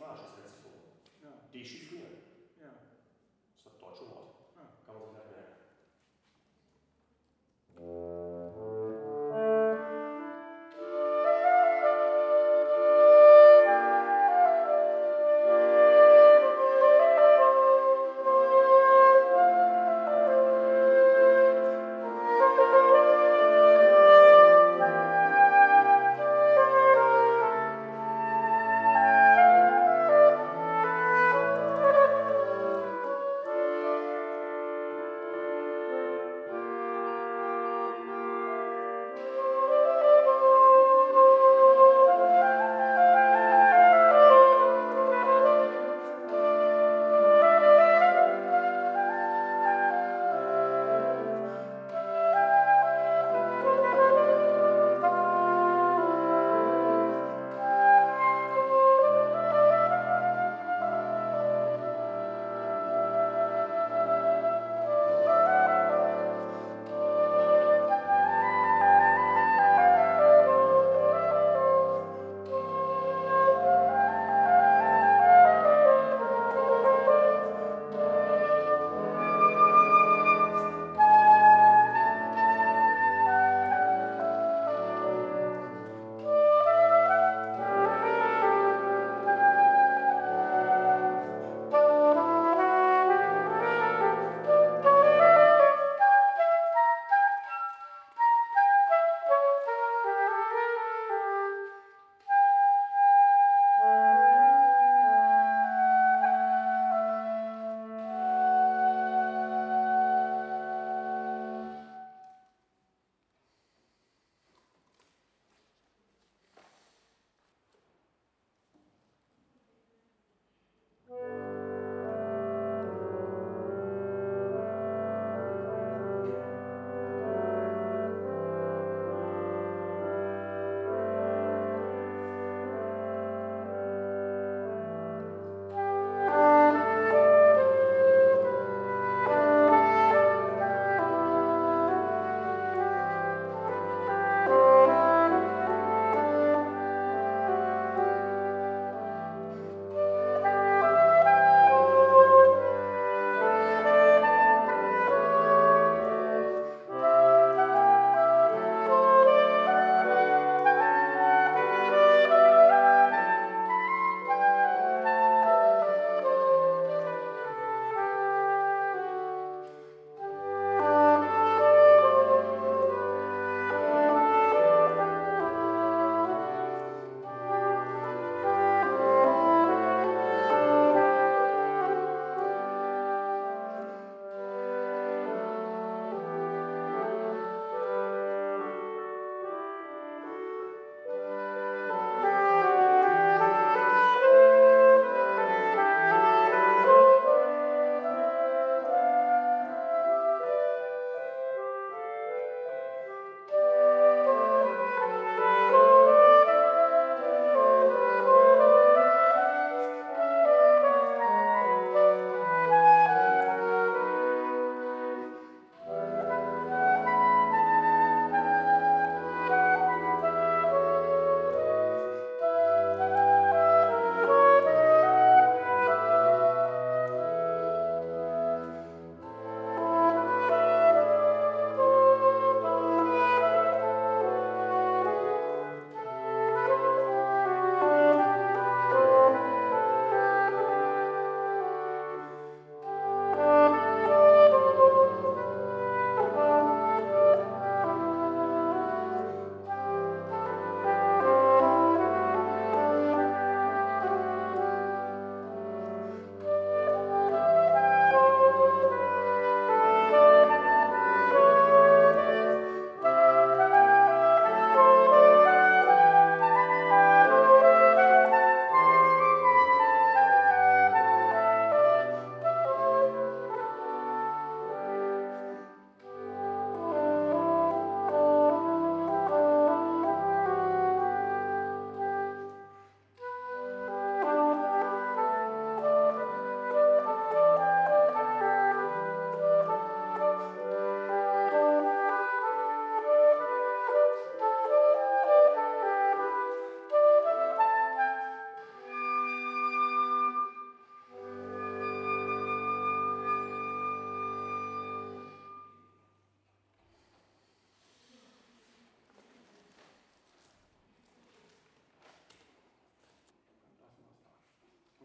marge, elles se font. Des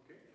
Okay?